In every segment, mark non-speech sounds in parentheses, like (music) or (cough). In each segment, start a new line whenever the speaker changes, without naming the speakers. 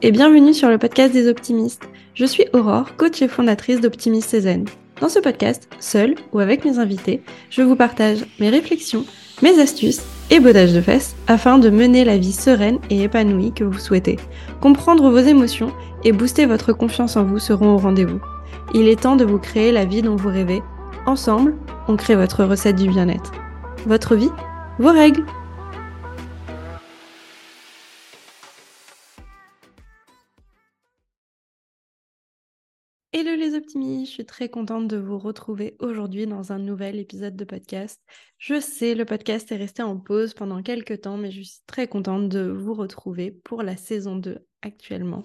et bienvenue sur le podcast des optimistes. Je suis Aurore, coach et fondatrice d'Optimiste Cézanne. Dans ce podcast, seul ou avec mes invités, je vous partage mes réflexions, mes astuces et bodages de fesses afin de mener la vie sereine et épanouie que vous souhaitez. Comprendre vos émotions et booster votre confiance en vous seront au rendez-vous. Il est temps de vous créer la vie dont vous rêvez. Ensemble, on crée votre recette du bien-être. Votre vie, vos règles. Je suis très contente de vous retrouver aujourd'hui dans un nouvel épisode de podcast. Je sais, le podcast est resté en pause pendant quelques temps, mais je suis très contente de vous retrouver pour la saison 2 actuellement.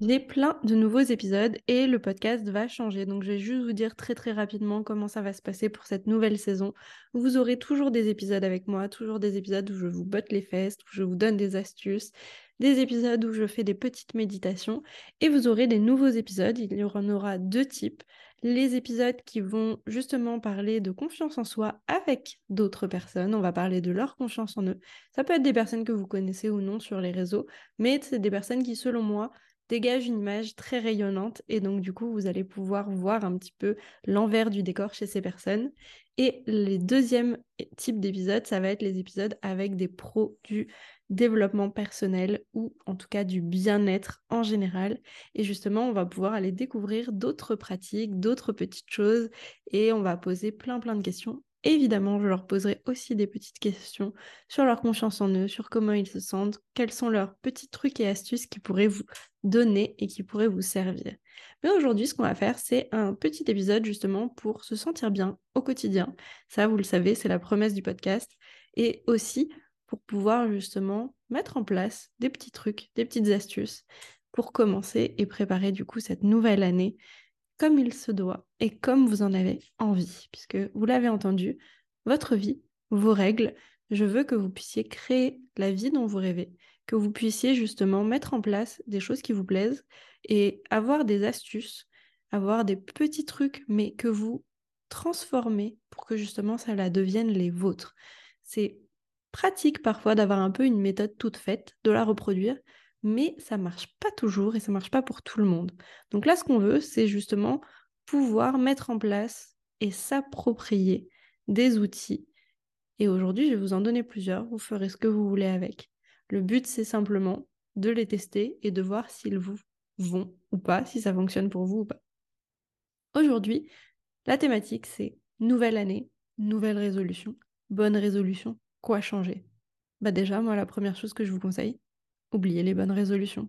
J'ai plein de nouveaux épisodes et le podcast va changer. Donc, je vais juste vous dire très très rapidement comment ça va se passer pour cette nouvelle saison. Vous aurez toujours des épisodes avec moi, toujours des épisodes où je vous botte les fesses, où je vous donne des astuces, des épisodes où je fais des petites méditations et vous aurez des nouveaux épisodes. Il y en aura deux types. Les épisodes qui vont justement parler de confiance en soi avec d'autres personnes. On va parler de leur confiance en eux. Ça peut être des personnes que vous connaissez ou non sur les réseaux, mais c'est des personnes qui, selon moi, dégage une image très rayonnante et donc du coup vous allez pouvoir voir un petit peu l'envers du décor chez ces personnes. Et les deuxièmes types d'épisodes, ça va être les épisodes avec des pros du développement personnel ou en tout cas du bien-être en général. Et justement, on va pouvoir aller découvrir d'autres pratiques, d'autres petites choses et on va poser plein plein de questions Évidemment, je leur poserai aussi des petites questions sur leur confiance en eux, sur comment ils se sentent, quels sont leurs petits trucs et astuces qui pourraient vous donner et qui pourraient vous servir. Mais aujourd'hui, ce qu'on va faire, c'est un petit épisode justement pour se sentir bien au quotidien. Ça, vous le savez, c'est la promesse du podcast. Et aussi pour pouvoir justement mettre en place des petits trucs, des petites astuces pour commencer et préparer du coup cette nouvelle année comme il se doit et comme vous en avez envie, puisque vous l'avez entendu, votre vie, vos règles, je veux que vous puissiez créer la vie dont vous rêvez, que vous puissiez justement mettre en place des choses qui vous plaisent et avoir des astuces, avoir des petits trucs, mais que vous transformez pour que justement ça la devienne les vôtres. C'est pratique parfois d'avoir un peu une méthode toute faite, de la reproduire, mais ça marche pas toujours et ça marche pas pour tout le monde. Donc là, ce qu'on veut, c'est justement pouvoir mettre en place et s'approprier des outils. Et aujourd'hui, je vais vous en donner plusieurs, vous ferez ce que vous voulez avec. Le but, c'est simplement de les tester et de voir s'ils vous vont ou pas, si ça fonctionne pour vous ou pas. Aujourd'hui, la thématique, c'est nouvelle année, nouvelle résolution, bonne résolution, quoi changer Bah déjà, moi, la première chose que je vous conseille, oubliez les bonnes résolutions.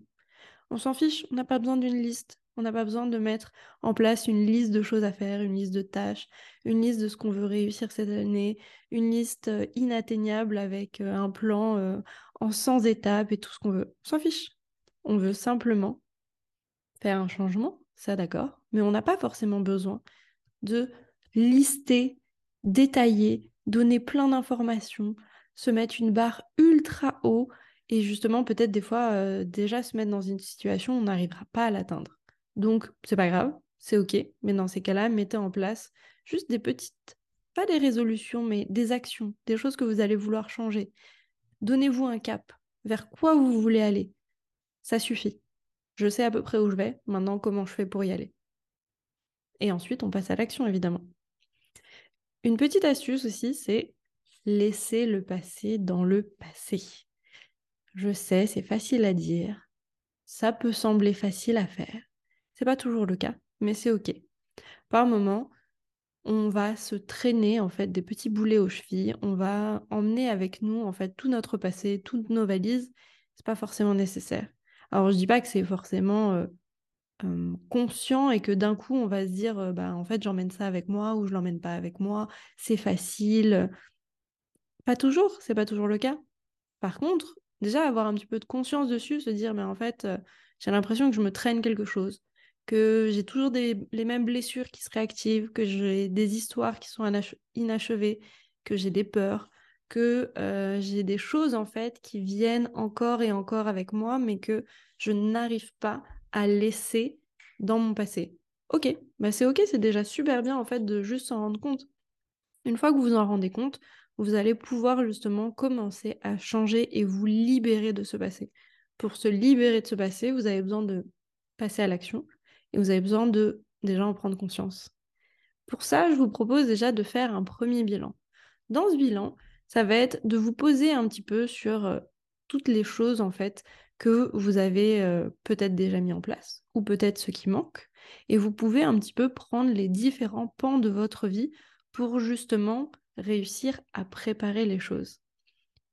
On s'en fiche, on n'a pas besoin d'une liste. On n'a pas besoin de mettre en place une liste de choses à faire, une liste de tâches, une liste de ce qu'on veut réussir cette année, une liste euh, inatteignable avec euh, un plan euh, en 100 étapes et tout ce qu'on veut. On s'en fiche. On veut simplement faire un changement, ça d'accord, mais on n'a pas forcément besoin de lister, détailler, donner plein d'informations, se mettre une barre ultra haut et justement, peut-être des fois, déjà se mettre dans une situation où on n'arrivera pas à l'atteindre. Donc, c'est pas grave, c'est OK. Mais dans ces cas-là, mettez en place juste des petites, pas des résolutions, mais des actions, des choses que vous allez vouloir changer. Donnez-vous un cap vers quoi vous voulez aller. Ça suffit. Je sais à peu près où je vais. Maintenant, comment je fais pour y aller. Et ensuite, on passe à l'action, évidemment. Une petite astuce aussi, c'est laisser le passé dans le passé. Je sais, c'est facile à dire. Ça peut sembler facile à faire. C'est pas toujours le cas, mais c'est OK. Par moment, on va se traîner en fait des petits boulets aux chevilles, on va emmener avec nous en fait tout notre passé, toutes nos valises. C'est pas forcément nécessaire. Alors je dis pas que c'est forcément euh, conscient et que d'un coup on va se dire bah en fait j'emmène ça avec moi ou je l'emmène pas avec moi, c'est facile. Pas toujours, c'est pas toujours le cas. Par contre, déjà avoir un petit peu de conscience dessus, se dire, mais en fait, euh, j'ai l'impression que je me traîne quelque chose, que j'ai toujours les mêmes blessures qui se réactivent, que j'ai des histoires qui sont inachevées, que j'ai des peurs, que euh, j'ai des choses en fait qui viennent encore et encore avec moi, mais que je n'arrive pas à laisser dans mon passé. Ok, bah c'est ok, c'est déjà super bien en fait de juste s'en rendre compte. Une fois que vous vous en rendez compte, vous allez pouvoir justement commencer à changer et vous libérer de ce passé. pour se libérer de ce passé, vous avez besoin de passer à l'action et vous avez besoin de déjà en prendre conscience. Pour ça, je vous propose déjà de faire un premier bilan. Dans ce bilan, ça va être de vous poser un petit peu sur euh, toutes les choses en fait que vous avez euh, peut-être déjà mis en place ou peut-être ce qui manque. Et vous pouvez un petit peu prendre les différents pans de votre vie pour justement réussir à préparer les choses.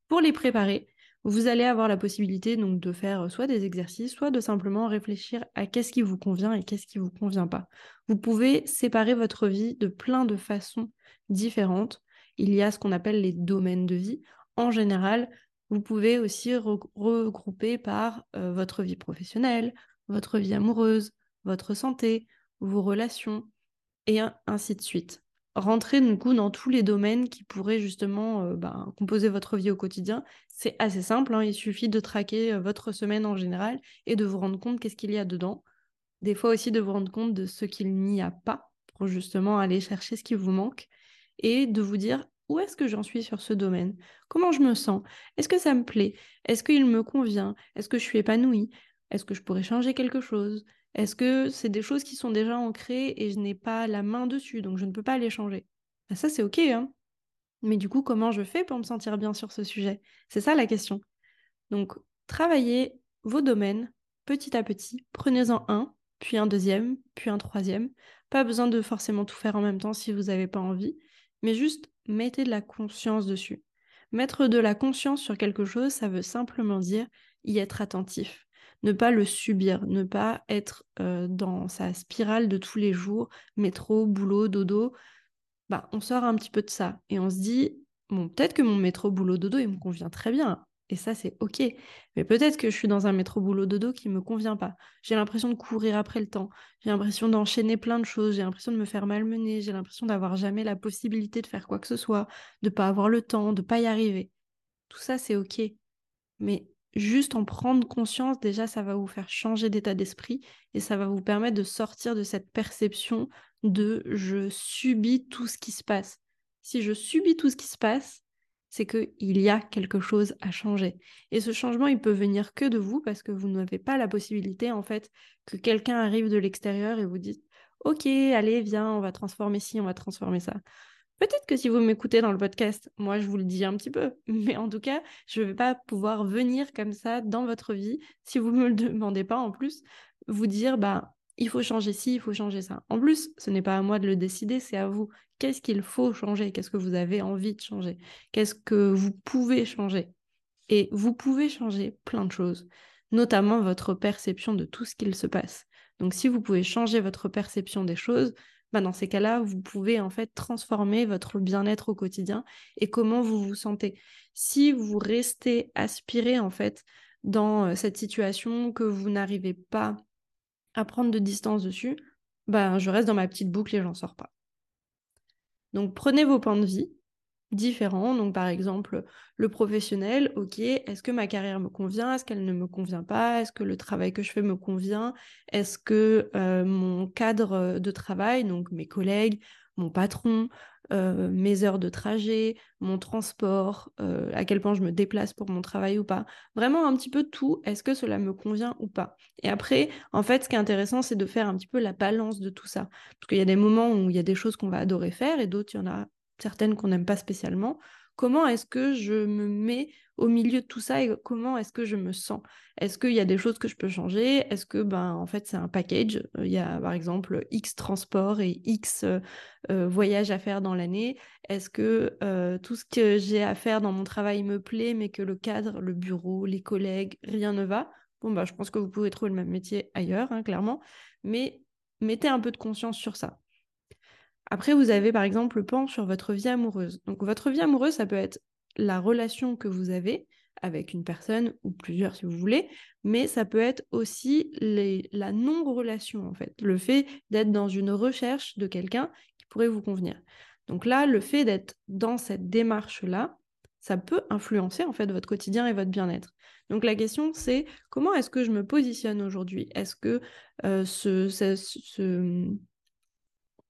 Pour les préparer, vous allez avoir la possibilité donc de faire soit des exercices, soit de simplement réfléchir à qu'est-ce qui vous convient et qu'est-ce qui vous convient pas. Vous pouvez séparer votre vie de plein de façons différentes. Il y a ce qu'on appelle les domaines de vie. En général, vous pouvez aussi regrouper par euh, votre vie professionnelle, votre vie amoureuse, votre santé, vos relations, et ainsi de suite rentrer du coup dans tous les domaines qui pourraient justement euh, ben, composer votre vie au quotidien. C'est assez simple, hein. il suffit de traquer euh, votre semaine en général et de vous rendre compte qu'est-ce qu'il y a dedans. Des fois aussi de vous rendre compte de ce qu'il n'y a pas pour justement aller chercher ce qui vous manque et de vous dire où est-ce que j'en suis sur ce domaine? Comment je me sens? Est-ce que ça me plaît? Est-ce qu'il me convient? Est-ce que je suis épanouie? Est-ce que je pourrais changer quelque chose? Est-ce que c'est des choses qui sont déjà ancrées et je n'ai pas la main dessus, donc je ne peux pas les changer? Bah, Ça, c'est OK, hein mais du coup, comment je fais pour me sentir bien sur ce sujet? C'est ça la question. Donc, travaillez vos domaines petit à petit. Prenez-en un, puis un deuxième, puis un troisième. Pas besoin de forcément tout faire en même temps si vous n'avez pas envie, mais juste mettez de la conscience dessus. Mettre de la conscience sur quelque chose, ça veut simplement dire y être attentif ne pas le subir, ne pas être euh, dans sa spirale de tous les jours, métro, boulot, dodo. Bah, on sort un petit peu de ça et on se dit, bon, peut-être que mon métro, boulot, dodo, il me convient très bien. Et ça, c'est OK. Mais peut-être que je suis dans un métro boulot dodo qui ne me convient pas. J'ai l'impression de courir après le temps. J'ai l'impression d'enchaîner plein de choses. J'ai l'impression de me faire malmener. J'ai l'impression d'avoir jamais la possibilité de faire quoi que ce soit, de pas avoir le temps, de pas y arriver. Tout ça, c'est OK. Mais juste en prendre conscience, déjà, ça va vous faire changer d'état d'esprit et ça va vous permettre de sortir de cette perception de je subis tout ce qui se passe. Si je subis tout ce qui se passe, c'est qu'il y a quelque chose à changer. Et ce changement, il peut venir que de vous parce que vous n'avez pas la possibilité, en fait, que quelqu'un arrive de l'extérieur et vous dise Ok, allez, viens, on va transformer ci, on va transformer ça. Peut-être que si vous m'écoutez dans le podcast, moi je vous le dis un petit peu, (laughs) mais en tout cas, je ne vais pas pouvoir venir comme ça dans votre vie, si vous ne me le demandez pas en plus, vous dire bah il faut changer ci, il faut changer ça. En plus, ce n'est pas à moi de le décider, c'est à vous. Qu'est-ce qu'il faut changer? Qu'est-ce que vous avez envie de changer? Qu'est-ce que vous pouvez changer? Et vous pouvez changer plein de choses, notamment votre perception de tout ce qu'il se passe. Donc si vous pouvez changer votre perception des choses, bah, dans ces cas-là, vous pouvez en fait transformer votre bien-être au quotidien et comment vous vous sentez. Si vous restez aspiré en fait dans cette situation que vous n'arrivez pas à prendre de distance dessus, ben je reste dans ma petite boucle et j'en sors pas. Donc prenez vos points de vie, différents. Donc, par exemple, le professionnel, ok, est-ce que ma carrière me convient? Est-ce qu'elle ne me convient pas? Est-ce que le travail que je fais me convient? Est-ce que euh, mon cadre de travail, donc mes collègues, mon patron, euh, mes heures de trajet, mon transport, euh, à quel point je me déplace pour mon travail ou pas? Vraiment un petit peu tout, est-ce que cela me convient ou pas? Et après, en fait, ce qui est intéressant, c'est de faire un petit peu la balance de tout ça. Parce qu'il y a des moments où il y a des choses qu'on va adorer faire et d'autres, il y en a certaines qu'on n'aime pas spécialement. Comment est-ce que je me mets au milieu de tout ça et comment est-ce que je me sens? Est-ce qu'il y a des choses que je peux changer? Est-ce que, ben, en fait, c'est un package? Il y a, par exemple, X transport et X euh, euh, voyages à faire dans l'année. Est-ce que euh, tout ce que j'ai à faire dans mon travail me plaît, mais que le cadre, le bureau, les collègues, rien ne va? Bon, bah, je pense que vous pouvez trouver le même métier ailleurs, hein, clairement. Mais mettez un peu de conscience sur ça. Après, vous avez par exemple le pan sur votre vie amoureuse. Donc, votre vie amoureuse, ça peut être la relation que vous avez avec une personne ou plusieurs si vous voulez, mais ça peut être aussi la non-relation en fait, le fait d'être dans une recherche de quelqu'un qui pourrait vous convenir. Donc là, le fait d'être dans cette démarche-là, ça peut influencer en fait votre quotidien et votre bien-être. Donc la question c'est comment est-ce que je me positionne aujourd'hui? Est-ce que euh, ce,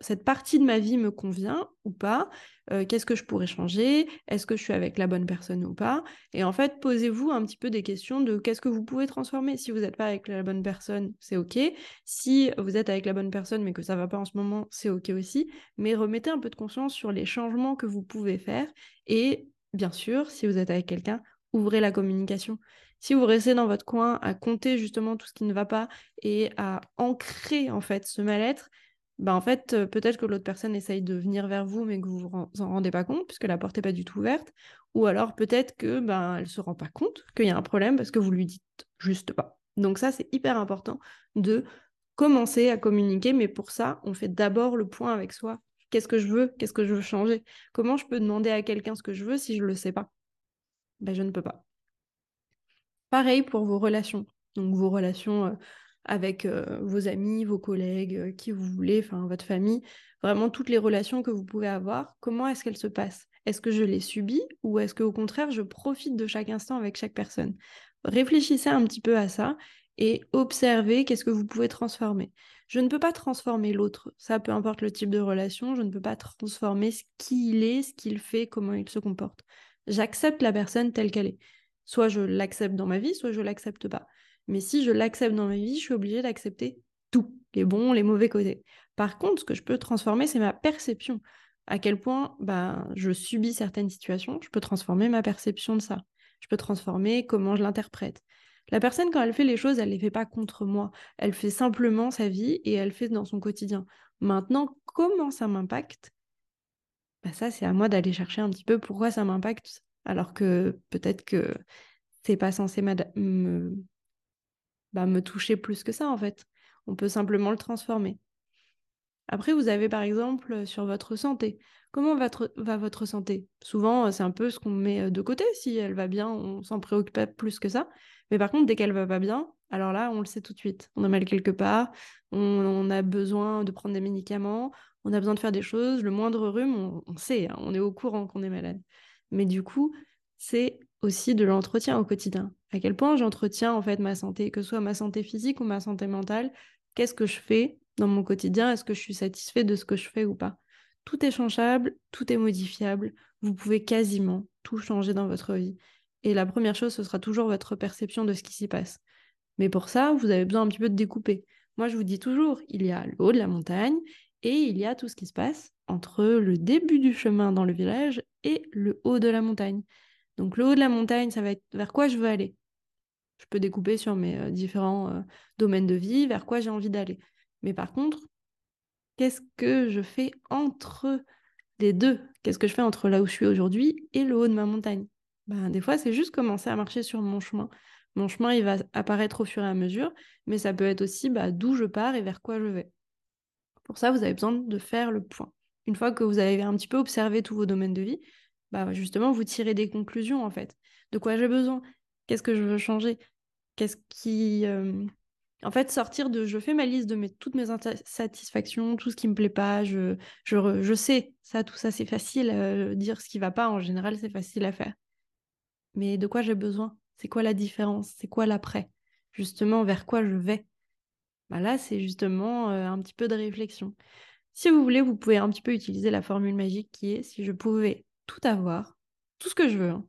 cette partie de ma vie me convient ou pas? Euh, Qu'est-ce que je pourrais changer? Est-ce que je suis avec la bonne personne ou pas? Et en fait, posez-vous un petit peu des questions de qu'est-ce que vous pouvez transformer. Si vous n'êtes pas avec la bonne personne, c'est OK. Si vous êtes avec la bonne personne mais que ça va pas en ce moment, c'est OK aussi. Mais remettez un peu de conscience sur les changements que vous pouvez faire. Et bien sûr, si vous êtes avec quelqu'un, ouvrez la communication. Si vous restez dans votre coin à compter justement tout ce qui ne va pas et à ancrer en fait ce mal-être, bah en fait, peut-être que l'autre personne essaye de venir vers vous, mais que vous vous en rendez pas compte, puisque la porte n'est pas du tout ouverte. Ou alors peut-être que ben, elle se rend pas compte qu'il y a un problème parce que vous lui dites juste pas. Donc ça, c'est hyper important de commencer à communiquer, mais pour ça, on fait d'abord le point avec soi. Qu'est-ce que je veux? Qu'est-ce que je veux changer? Comment je peux demander à quelqu'un ce que je veux si je ne le sais pas? Ben, Je ne peux pas. Pareil pour vos relations. Donc vos relations euh, avec vos amis, vos collègues, qui vous voulez, enfin votre famille, vraiment toutes les relations que vous pouvez avoir, comment est-ce qu'elles se passent? Est-ce que je les subis ou est-ce qu'au contraire je profite de chaque instant avec chaque personne? Réfléchissez un petit peu à ça et observez qu'est-ce que vous pouvez transformer. Je ne peux pas transformer l'autre, ça peu importe le type de relation, je ne peux pas transformer ce qu'il est, ce qu'il fait, comment il se comporte. J'accepte la personne telle qu'elle est. Soit je l'accepte dans ma vie, soit je l'accepte pas. Mais si je l'accepte dans ma vie, je suis obligée d'accepter tout, les bons, les mauvais côtés. Par contre, ce que je peux transformer, c'est ma perception. À quel point bah, je subis certaines situations, je peux transformer ma perception de ça. Je peux transformer comment je l'interprète. La personne, quand elle fait les choses, elle ne les fait pas contre moi. Elle fait simplement sa vie et elle fait dans son quotidien. Maintenant, comment ça m'impacte? Bah Ça, c'est à moi d'aller chercher un petit peu pourquoi ça m'impacte, alors que peut-être que c'est pas censé me bah, me toucher plus que ça, en fait. On peut simplement le transformer. Après, vous avez par exemple euh, sur votre santé. Comment va, votre santé? Souvent, euh, c'est un peu ce qu'on met euh, de côté. Si elle va bien, on s'en préoccupe pas plus que ça. Mais par contre, dès qu'elle va pas bien, alors là, on le sait tout de suite. On a mal quelque part, on, a besoin de prendre des médicaments, on a besoin de faire des choses. Le moindre rhume, on, sait, hein, on est au courant qu'on est malade. Mais du coup, c'est aussi de l'entretien au quotidien. À quel point j'entretiens en fait ma santé, que ce soit ma santé physique ou ma santé mentale. Qu'est-ce que je fais dans mon quotidien? Est-ce que je suis satisfait de ce que je fais ou pas? Tout est changeable, tout est modifiable. Vous pouvez quasiment tout changer dans votre vie. Et la première chose, ce sera toujours votre perception de ce qui s'y passe. Mais pour ça, vous avez besoin un petit peu de découper. Moi, je vous dis toujours, il y a le haut de la montagne et il y a tout ce qui se passe entre le début du chemin dans le village et le haut de la montagne. Donc le haut de la montagne, ça va être vers quoi je veux aller? Je peux découper sur mes euh, différents euh, domaines de vie, vers quoi j'ai envie d'aller. Mais par contre, qu'est-ce que je fais entre les deux? Qu'est-ce que je fais entre là où je suis aujourd'hui et le haut de ma montagne? Ben, Des fois, c'est juste commencer à marcher sur mon chemin. Mon chemin, il va apparaître au fur et à mesure, mais ça peut être aussi bah, d'où je pars et vers quoi je vais. Pour ça, vous avez besoin de faire le point. Une fois que vous avez un petit peu observé tous vos domaines de vie, bah, justement, vous tirez des conclusions en fait. De quoi j'ai besoin Qu'est-ce que je veux changer? Qu'est-ce qui. Euh, en fait, sortir de. Je fais ma liste de mes, toutes mes insatisfactions, tout ce qui me plaît pas. Je, je, je sais, ça, tout ça, c'est facile. Euh, dire ce qui va pas, en général, c'est facile à faire. Mais de quoi j'ai besoin? C'est quoi la différence? C'est quoi l'après? Justement, vers quoi je vais? Bah Là, c'est justement euh, un petit peu de réflexion. Si vous voulez, vous pouvez un petit peu utiliser la formule magique qui est si je pouvais tout avoir, tout ce que je veux, hein.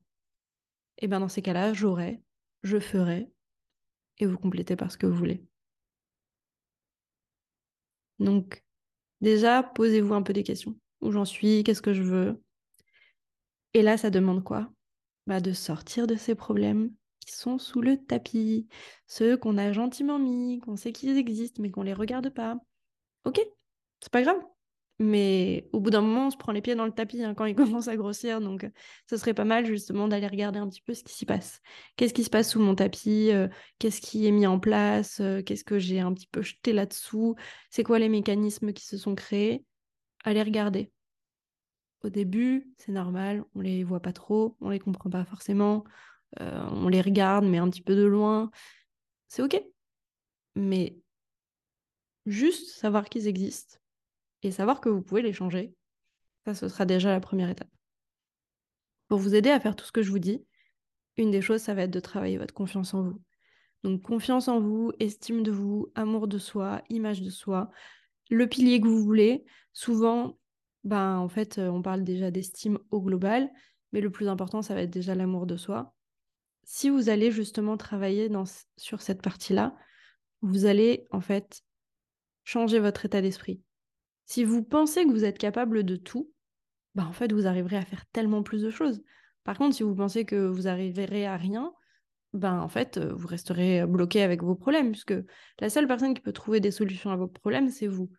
Eh bien dans ces cas-là, j'aurais, je ferai, et vous complétez par ce que vous voulez. Donc, déjà, posez-vous un peu des questions. Où j'en suis? Qu'est-ce que je veux? Et là, ça demande quoi? Bah, De sortir de ces problèmes qui sont sous le tapis, ceux qu'on a gentiment mis, qu'on sait qu'ils existent, mais qu'on ne les regarde pas. Ok, c'est pas grave. Mais au bout d'un moment, on se prend les pieds dans le tapis hein, quand il (laughs) commence à grossir. Donc, euh, ce serait pas mal justement d'aller regarder un petit peu ce qui s'y passe. Qu'est-ce qui se passe sous mon tapis euh, Qu'est-ce qui est mis en place euh, Qu'est-ce que j'ai un petit peu jeté là-dessous? C'est quoi les mécanismes qui se sont créés? Allez regarder. Au début, c'est normal, on les voit pas trop, on les comprend pas forcément, on les regarde, mais un petit peu de loin. C'est ok. Mais juste savoir qu'ils existent et savoir que vous pouvez les changer, ça, ce sera déjà la première étape. Pour vous aider à faire tout ce que je vous dis, une des choses, ça va être de travailler votre confiance en vous. Donc confiance en vous, estime de vous, amour de soi, image de soi. le pilier que vous voulez. Souvent, ben, en fait, on parle déjà d'estime au global, mais le plus important, ça va être déjà l'amour de soi. Si vous allez justement travailler dans, sur cette partie-là, vous allez en fait changer votre état d'esprit. Si vous pensez que vous êtes capable de tout, bah en fait, vous arriverez à faire tellement plus de choses. Par contre, si vous pensez que vous arriverez à rien, ben en fait, euh, vous resterez bloqué avec vos problèmes, puisque la seule personne qui peut trouver des solutions à vos problèmes, c'est vous.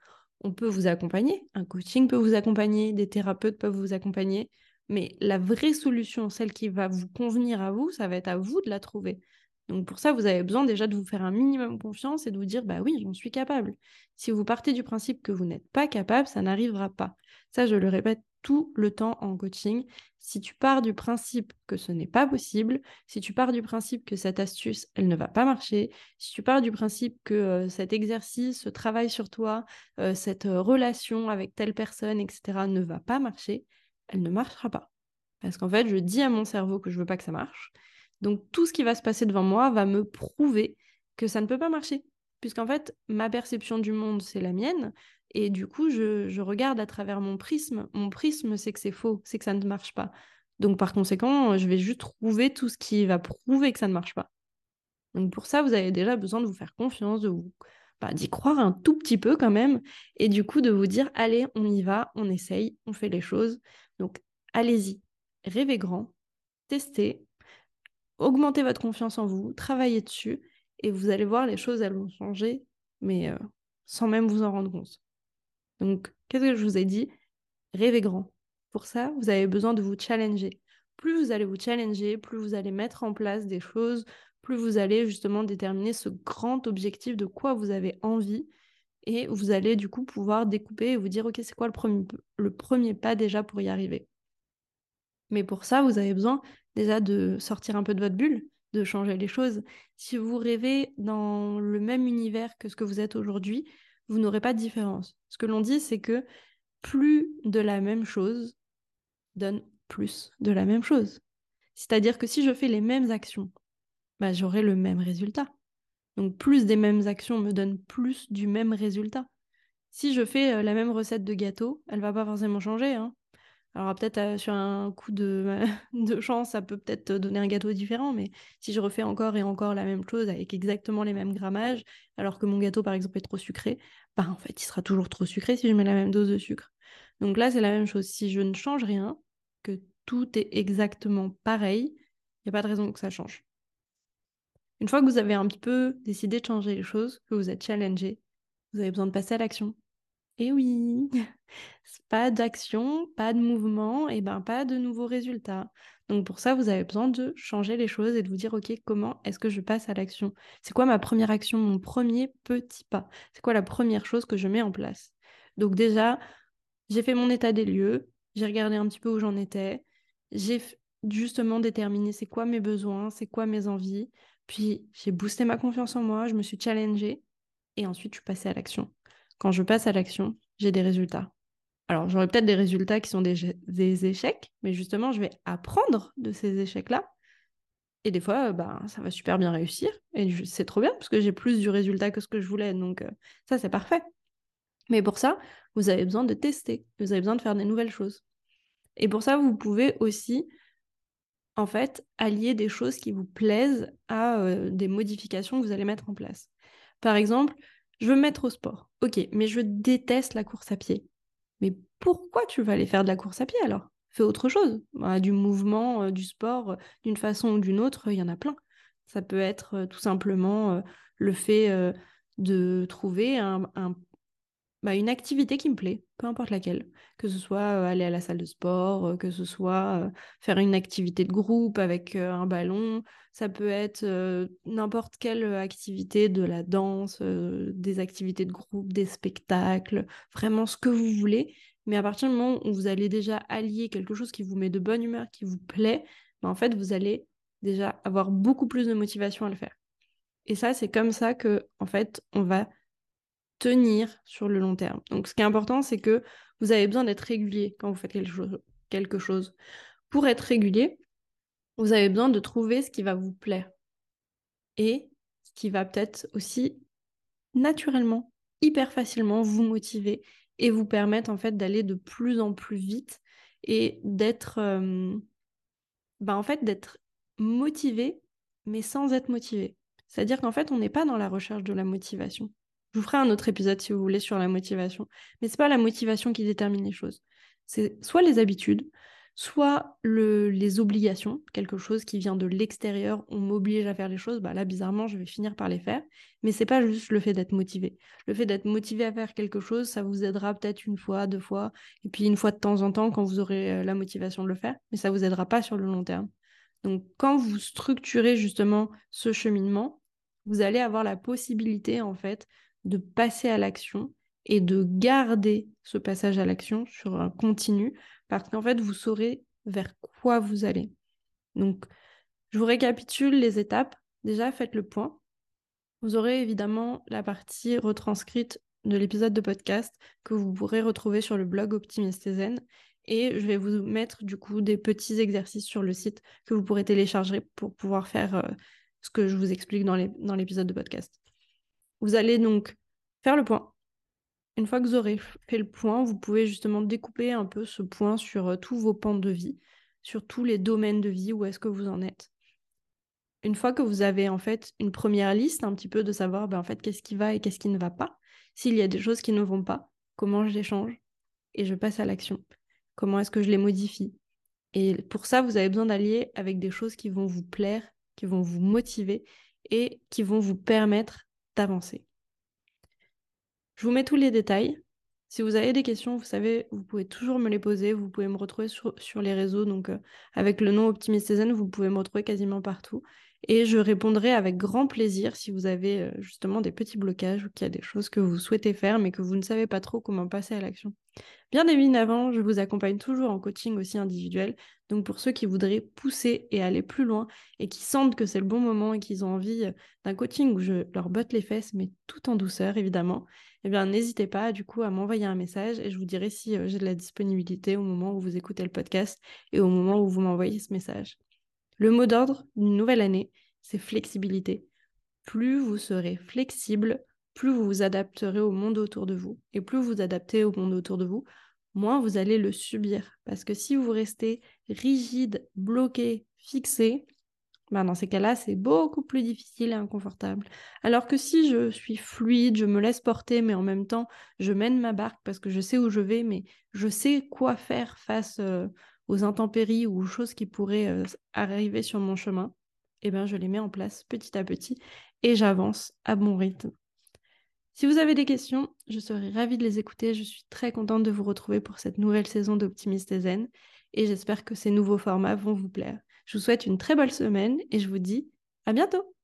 On peut vous accompagner, un coaching peut vous accompagner, des thérapeutes peuvent vous accompagner, mais la vraie solution, celle qui va vous convenir à vous, ça va être à vous de la trouver. Donc pour ça, vous avez besoin déjà de vous faire un minimum confiance et de vous dire, bah oui, j'en suis capable. Si vous partez du principe que vous n'êtes pas capable, ça n'arrivera pas. Ça, je le répète tout le temps en coaching. Si tu pars du principe que ce n'est pas possible, si tu pars du principe que cette astuce, elle ne va pas marcher, si tu pars du principe que euh, cet exercice, ce travail sur toi, euh, cette euh, relation avec telle personne, etc., ne va pas marcher, elle ne marchera pas. Parce qu'en fait, je dis à mon cerveau que je veux pas que ça marche. Donc tout ce qui va se passer devant moi va me prouver que ça ne peut pas marcher. Puisqu'en fait, ma perception du monde, c'est la mienne. Et du coup, je, regarde à travers mon prisme. Mon prisme, c'est que c'est faux, c'est que ça ne marche pas. Donc par conséquent, je vais juste trouver tout ce qui va prouver que ça ne marche pas. Donc pour ça, vous avez déjà besoin de vous faire confiance, de vous bah, d'y croire un tout petit peu quand même, et du coup de vous dire allez, on y va, on essaye, on fait les choses. Donc allez-y, rêvez grand, testez, augmentez votre confiance en vous, travaillez dessus, et vous allez voir, les choses, elles vont changer, mais euh, sans même vous en rendre compte. Donc, qu'est-ce que je vous ai dit? Rêvez grand. Pour ça, vous avez besoin de vous challenger. Plus vous allez vous challenger, plus vous allez mettre en place des choses, plus vous allez justement déterminer ce grand objectif de quoi vous avez envie. Et vous allez du coup pouvoir découper et vous dire, OK, c'est quoi le premier, le premier pas déjà pour y arriver Mais pour ça, vous avez besoin déjà de sortir un peu de votre bulle, de changer les choses. Si vous rêvez dans le même univers que ce que vous êtes aujourd'hui, vous n'aurez pas de différence. Ce que l'on dit, c'est que plus de la même chose donne plus de la même chose. C'est-à-dire que si je fais les mêmes actions, bah, j'aurai le même résultat. Donc plus des mêmes actions me donnent plus du même résultat. Si je fais euh, la même recette de gâteau, elle va pas forcément changer. Hein. Alors peut-être euh, sur un coup de, (laughs) de chance, ça peut peut-être donner un gâteau différent, mais si je refais encore et encore la même chose avec exactement les mêmes grammages, alors que mon gâteau par exemple est trop sucré, bah en fait il sera toujours trop sucré si je mets la même dose de sucre. Donc là c'est la même chose. Si je ne change rien, que tout est exactement pareil, il n'y a pas de raison que ça change. Une fois que vous avez un petit peu décidé de changer les choses, que vous êtes challengé, vous avez besoin de passer à l'action. Et oui, (laughs) pas d'action, pas de mouvement, et ben pas de nouveaux résultats. Donc pour ça, vous avez besoin de changer les choses et de vous dire, OK, comment est-ce que je passe à l'action? C'est quoi ma première action, mon premier petit pas? C'est quoi la première chose que je mets en place? Donc déjà, j'ai fait mon état des lieux, j'ai regardé un petit peu où j'en étais, j'ai justement déterminé c'est quoi mes besoins, c'est quoi mes envies, puis j'ai boosté ma confiance en moi, je me suis challengée, et ensuite je suis passée à l'action quand je passe à l'action, j'ai des résultats. Alors, j'aurai peut-être des résultats qui sont des, échecs, mais justement, je vais apprendre de ces échecs-là. Et des fois, bah, ça va super bien réussir. Et c'est trop bien, parce que j'ai plus du résultat que ce que je voulais. Donc, euh, ça, c'est parfait. Mais pour ça, vous avez besoin de tester. Vous avez besoin de faire des nouvelles choses. Et pour ça, vous pouvez aussi, en fait, allier des choses qui vous plaisent à euh, des modifications que vous allez mettre en place. Par exemple, je veux me mettre au sport. Ok, mais je déteste la course à pied. Mais pourquoi tu vas aller faire de la course à pied alors? Fais autre chose. Bah, du mouvement, euh, du sport, euh, d'une façon ou d'une autre, il y en a plein. Ça peut être euh, tout simplement le fait de trouver un, bah, une activité qui me plaît, peu importe laquelle. Que ce soit aller à la salle de sport, que ce soit faire une activité de groupe avec un ballon, ça peut être n'importe quelle activité de la danse, des activités de groupe, des spectacles, vraiment ce que vous voulez. Mais à partir du moment où vous allez déjà allier quelque chose qui vous met de bonne humeur, qui vous plaît, bah, en fait, vous allez déjà avoir beaucoup plus de motivation à le faire. Et ça, c'est comme ça que, en fait, on va tenir sur le long terme. Donc, ce qui est important, c'est que vous avez besoin d'être régulier quand vous faites quelque chose. Pour être régulier, vous avez besoin de trouver ce qui va vous plaire et ce qui va peut-être aussi naturellement hyper facilement vous motiver et vous permettre en fait d'aller de plus en plus vite et d'être euh, bah, en fait d'être motivé mais sans être motivé. C'est-à-dire qu'en fait, on n'est pas dans la recherche de la motivation. Je vous ferai un autre épisode si vous voulez sur la motivation, mais c'est pas la motivation qui détermine les choses. C'est soit les habitudes, soit le, les obligations, quelque chose qui vient de l'extérieur, on m'oblige à faire les choses, bah là bizarrement je vais finir par les faire, mais c'est pas juste le fait d'être motivé. Le fait d'être motivé à faire quelque chose, ça vous aidera peut-être une fois, deux fois, et puis une fois de temps en temps quand vous aurez euh, la motivation de le faire, mais ça vous aidera pas sur le long terme. Donc quand vous structurez justement ce cheminement, vous allez avoir la possibilité en fait de passer à l'action et de garder ce passage à l'action sur un continu parce qu'en fait, vous saurez vers quoi vous allez. Donc, je vous récapitule les étapes. Déjà, faites le point. Vous aurez évidemment la partie retranscrite de l'épisode de podcast que vous pourrez retrouver sur le blog Optimiste Zen. Et je vais vous mettre du coup des petits exercices sur le site que vous pourrez télécharger pour pouvoir faire euh, ce que je vous explique dans l'épisode de podcast. Vous allez donc faire le point, une fois que vous aurez fait le point, vous pouvez justement découper un peu ce point sur euh, tous vos pans de vie, sur tous les domaines de vie, où est-ce que vous en êtes. Une fois que vous avez en fait une première liste, un petit peu de savoir ben, en fait qu'est-ce qui va et qu'est-ce qui ne va pas, s'il y a des choses qui ne vont pas, comment je les change et je passe à l'action. Comment est-ce que je les modifie? Et pour ça, vous avez besoin d'allier avec des choses qui vont vous plaire, qui vont vous motiver et qui vont vous permettre d'avancer. Je vous mets tous les détails. Si vous avez des questions, vous savez, vous pouvez toujours me les poser. Vous pouvez me retrouver sur, les réseaux. Donc, euh, avec le nom Optimist Zen, vous pouvez me retrouver quasiment partout. Et je répondrai avec grand plaisir si vous avez euh, justement des petits blocages ou qu'il y a des choses que vous souhaitez faire mais que vous ne savez pas trop comment passer à l'action. Bien évidemment, je vous accompagne toujours en coaching aussi individuel. Donc pour ceux qui voudraient pousser et aller plus loin et qui sentent que c'est le bon moment et qu'ils ont envie euh, d'un coaching où je leur botte les fesses, mais tout en douceur évidemment, eh bien n'hésitez pas du coup à m'envoyer un message et je vous dirai si euh, j'ai de la disponibilité au moment où vous écoutez le podcast et au moment où vous m'envoyez ce message. Le mot d'ordre d'une nouvelle année, c'est flexibilité. Plus vous serez flexible, plus vous vous adapterez au monde autour de vous. Et plus vous adaptez au monde autour de vous, moins vous allez le subir. Parce que si vous restez rigide, bloqué, fixé, ben dans ces cas-là, c'est beaucoup plus difficile et inconfortable. Alors que si je suis fluide, je me laisse porter, mais en même temps, je mène ma barque parce que je sais où je vais, mais je sais quoi faire face euh, aux intempéries ou aux choses qui pourraient euh, arriver sur mon chemin, eh ben, je les mets en place petit à petit et j'avance à bon rythme. Si vous avez des questions, je serai ravie de les écouter. Je suis très contente de vous retrouver pour cette nouvelle saison d'Optimiste et Zen et j'espère que ces nouveaux formats vont vous plaire. Je vous souhaite une très belle semaine et je vous dis à bientôt